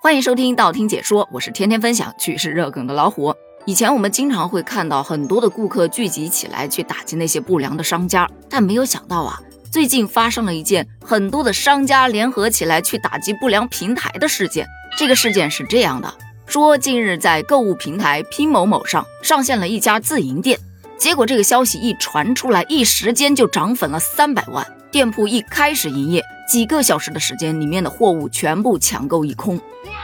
欢迎收听道听解说，我是天天分享趣事热梗的老虎。以前我们经常会看到很多的顾客聚集起来去打击那些不良的商家，但没有想到啊，最近发生了一件很多的商家联合起来去打击不良平台的事件。这个事件是这样的：说近日在购物平台拼某某上上线了一家自营店，结果这个消息一传出来，一时间就涨粉了三百万。店铺一开始营业，几个小时的时间，里面的货物全部抢购一空。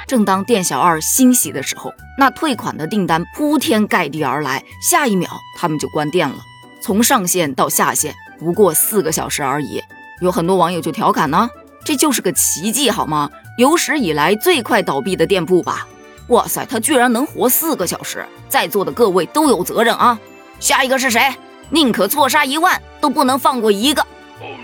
正当店小二欣喜的时候，那退款的订单铺天盖地而来，下一秒他们就关店了。从上线到下线不过四个小时而已。有很多网友就调侃呢，这就是个奇迹好吗？有史以来最快倒闭的店铺吧？哇塞，他居然能活四个小时！在座的各位都有责任啊！下一个是谁？宁可错杀一万，都不能放过一个。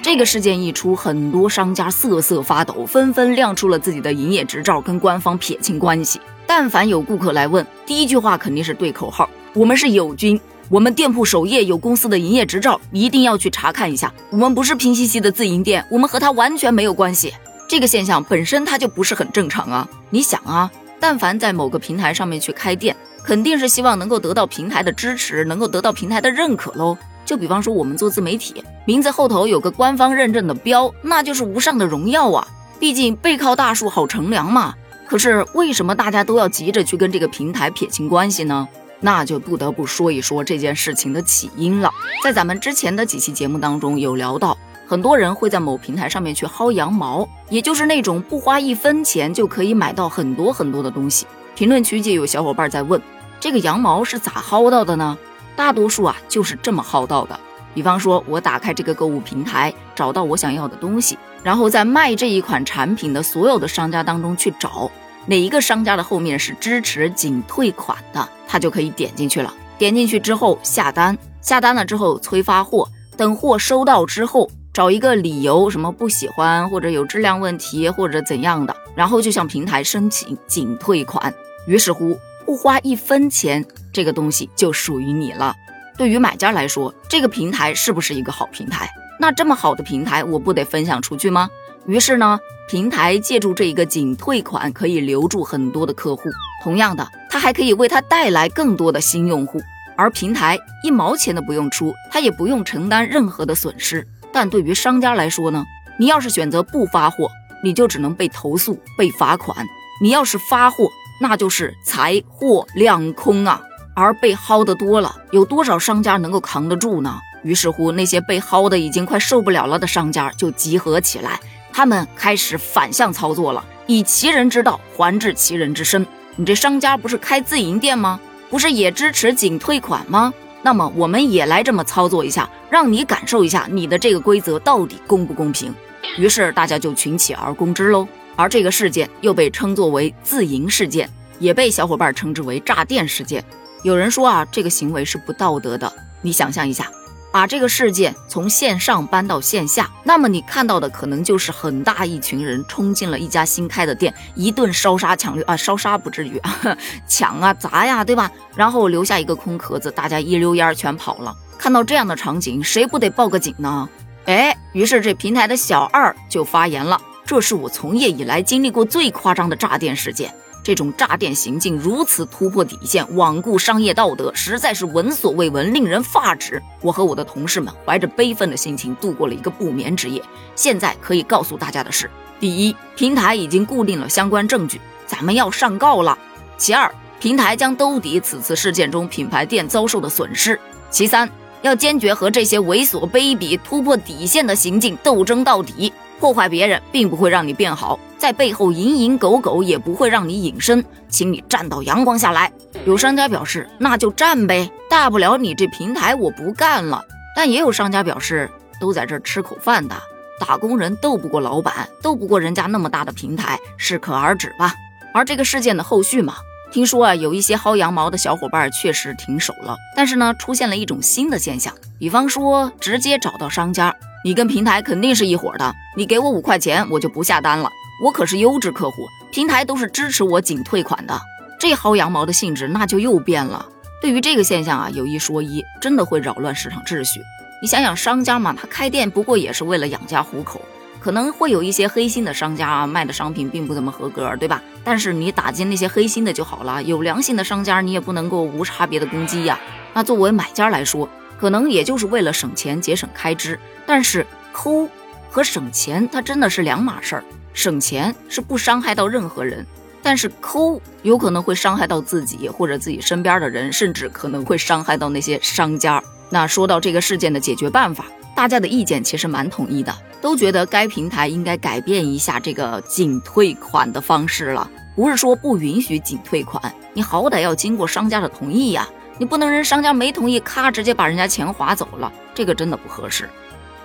这个事件一出，很多商家瑟瑟发抖，纷纷亮出了自己的营业执照，跟官方撇清关系。但凡有顾客来问，第一句话肯定是对口号：“我们是友军，我们店铺首页有公司的营业执照，一定要去查看一下。我们不是拼夕夕的自营店，我们和他完全没有关系。”这个现象本身它就不是很正常啊！你想啊，但凡在某个平台上面去开店，肯定是希望能够得到平台的支持，能够得到平台的认可喽。就比方说，我们做自媒体，名字后头有个官方认证的标，那就是无上的荣耀啊！毕竟背靠大树好乘凉嘛。可是为什么大家都要急着去跟这个平台撇清关系呢？那就不得不说一说这件事情的起因了。在咱们之前的几期节目当中有聊到，很多人会在某平台上面去薅羊毛，也就是那种不花一分钱就可以买到很多很多的东西。评论区就有小伙伴在问，这个羊毛是咋薅到的呢？大多数啊就是这么薅到的。比方说，我打开这个购物平台，找到我想要的东西，然后在卖这一款产品的所有的商家当中去找哪一个商家的后面是支持仅退款的，他就可以点进去了。点进去之后下单，下单了之后催发货，等货收到之后找一个理由，什么不喜欢或者有质量问题或者怎样的，然后就向平台申请仅退款。于是乎。不花一分钱，这个东西就属于你了。对于买家来说，这个平台是不是一个好平台？那这么好的平台，我不得分享出去吗？于是呢，平台借助这一个仅退款，可以留住很多的客户。同样的，它还可以为它带来更多的新用户。而平台一毛钱都不用出，它也不用承担任何的损失。但对于商家来说呢，你要是选择不发货，你就只能被投诉、被罚款；你要是发货，那就是财货两空啊，而被薅的多了，有多少商家能够扛得住呢？于是乎，那些被薅的已经快受不了了的商家就集合起来，他们开始反向操作了，以其人之道还治其人之身。你这商家不是开自营店吗？不是也支持仅退款吗？那么我们也来这么操作一下，让你感受一下你的这个规则到底公不公平。于是大家就群起而攻之喽。而这个事件又被称作为自营事件，也被小伙伴称之为炸店事件。有人说啊，这个行为是不道德的。你想象一下，把这个事件从线上搬到线下，那么你看到的可能就是很大一群人冲进了一家新开的店，一顿烧杀抢掠啊，烧杀不至于啊，抢啊砸呀，对吧？然后留下一个空壳子，大家一溜烟全跑了。看到这样的场景，谁不得报个警呢？哎，于是这平台的小二就发言了。这是我从业以来经历过最夸张的炸店事件。这种炸店行径如此突破底线，罔顾商业道德，实在是闻所未闻，令人发指。我和我的同事们怀着悲愤的心情度过了一个不眠之夜。现在可以告诉大家的是：第一，平台已经固定了相关证据，咱们要上告了；其二，平台将兜底此次事件中品牌店遭受的损失；其三，要坚决和这些猥琐卑鄙、突破底线的行径斗争到底。破坏别人并不会让你变好，在背后蝇营狗苟也不会让你隐身，请你站到阳光下来。有商家表示，那就站呗，大不了你这平台我不干了。但也有商家表示，都在这吃口饭的，打工人斗不过老板，斗不过人家那么大的平台，适可而止吧。而这个事件的后续嘛，听说啊，有一些薅羊毛的小伙伴确实停手了，但是呢，出现了一种新的现象，比方说直接找到商家。你跟平台肯定是一伙的，你给我五块钱，我就不下单了。我可是优质客户，平台都是支持我仅退款的。这薅羊毛的性质那就又变了。对于这个现象啊，有一说一，真的会扰乱市场秩序。你想想，商家嘛，他开店不过也是为了养家糊口，可能会有一些黑心的商家啊，卖的商品并不怎么合格，对吧？但是你打击那些黑心的就好了，有良心的商家你也不能够无差别的攻击呀。那作为买家来说，可能也就是为了省钱节省开支，但是抠和省钱它真的是两码事儿。省钱是不伤害到任何人，但是抠有可能会伤害到自己或者自己身边的人，甚至可能会伤害到那些商家。那说到这个事件的解决办法，大家的意见其实蛮统一的，都觉得该平台应该改变一下这个仅退款的方式了。不是说不允许仅退款，你好歹要经过商家的同意呀，你不能人商家没同意，咔直接把人家钱划走了，这个真的不合适。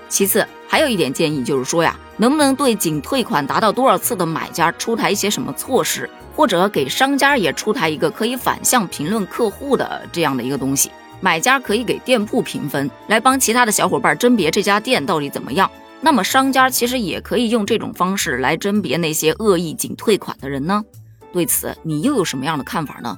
其次，还有一点建议就是说呀，能不能对仅退款达到多少次的买家出台一些什么措施，或者给商家也出台一个可以反向评论客户的这样的一个东西？买家可以给店铺评分，来帮其他的小伙伴甄别这家店到底怎么样。那么商家其实也可以用这种方式来甄别那些恶意仅退款的人呢？对此，你又有什么样的看法呢？